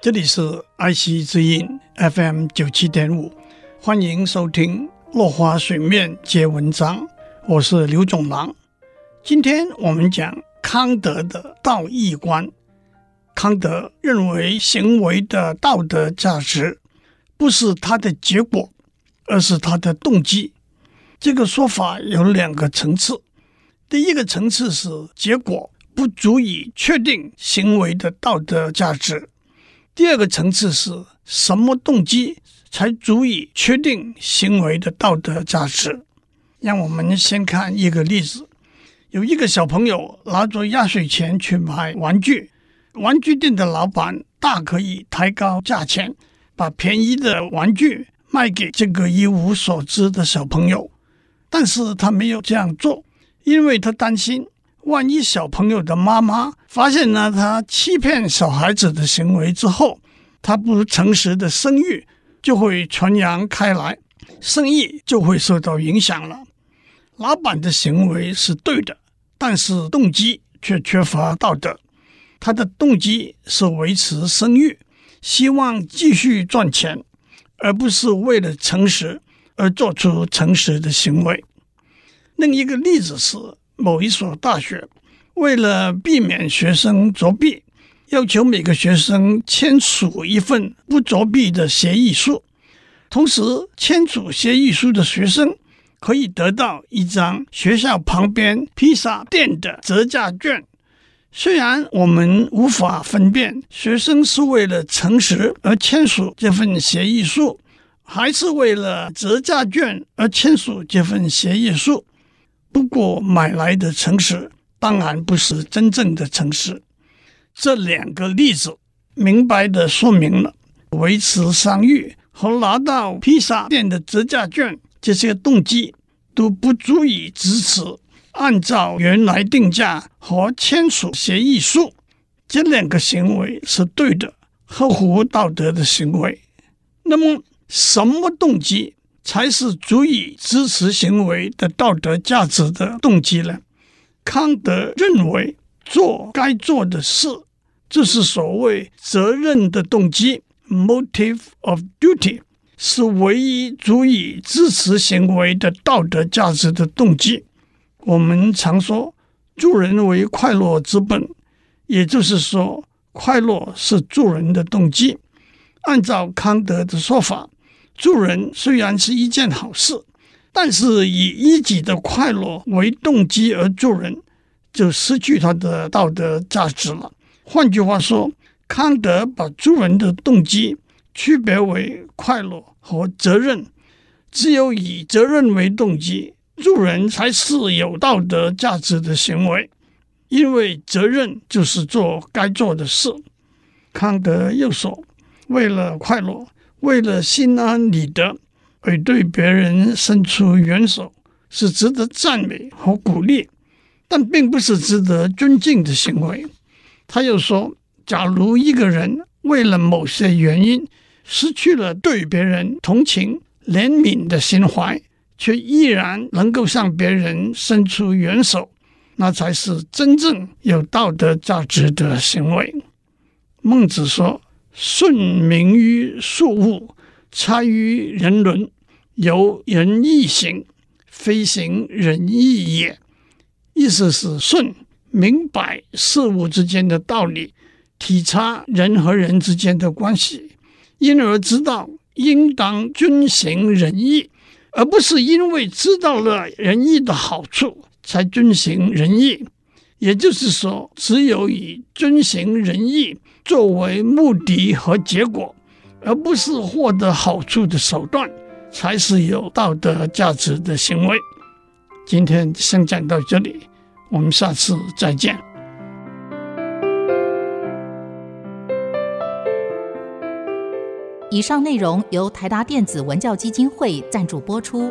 这里是爱惜之音 FM 九七点五，欢迎收听落花水面皆文章，我是刘总郎。今天我们讲康德的道义观。康德认为，行为的道德价值不是它的结果，而是它的动机。这个说法有两个层次。第一个层次是结果不足以确定行为的道德价值。第二个层次是什么动机才足以确定行为的道德价值？让我们先看一个例子：有一个小朋友拿着压岁钱去买玩具，玩具店的老板大可以抬高价钱，把便宜的玩具卖给这个一无所知的小朋友。但是他没有这样做，因为他担心。万一小朋友的妈妈发现了他欺骗小孩子的行为之后，他不诚实的声誉就会传扬开来，生意就会受到影响了。老板的行为是对的，但是动机却缺乏道德。他的动机是维持声誉，希望继续赚钱，而不是为了诚实而做出诚实的行为。另一个例子是。某一所大学为了避免学生作弊，要求每个学生签署一份不作弊的协议书。同时，签署协议书的学生可以得到一张学校旁边披萨店的折价券。虽然我们无法分辨学生是为了诚实而签署这份协议书，还是为了折价券而签署这份协议书。不过买来的诚实当然不是真正的诚实。这两个例子明白地说明了维持商誉和拿到披萨店的折价券这些动机都不足以支持按照原来定价和签署协议书。这两个行为是对的，合乎道德的行为。那么什么动机？才是足以支持行为的道德价值的动机呢？康德认为，做该做的事，这是所谓责任的动机 （motive of duty），是唯一足以支持行为的道德价值的动机。我们常说，助人为快乐之本，也就是说，快乐是助人的动机。按照康德的说法。助人虽然是一件好事，但是以一己的快乐为动机而助人，就失去他的道德价值了。换句话说，康德把助人的动机区别为快乐和责任。只有以责任为动机，助人才是有道德价值的行为，因为责任就是做该做的事。康德又说，为了快乐。为了心安理得而对别人伸出援手，是值得赞美和鼓励，但并不是值得尊敬的行为。他又说，假如一个人为了某些原因失去了对别人同情、怜悯的心怀，却依然能够向别人伸出援手，那才是真正有道德价值的行为。孟子说。顺民于庶物，差于人伦，由仁义行，非行仁义也。意思是顺明白事物之间的道理，体察人和人之间的关系，因而知道应当遵行仁义，而不是因为知道了仁义的好处才遵行仁义。也就是说，只有以遵行仁义作为目的和结果，而不是获得好处的手段，才是有道德价值的行为。今天先讲到这里，我们下次再见。以上内容由台达电子文教基金会赞助播出。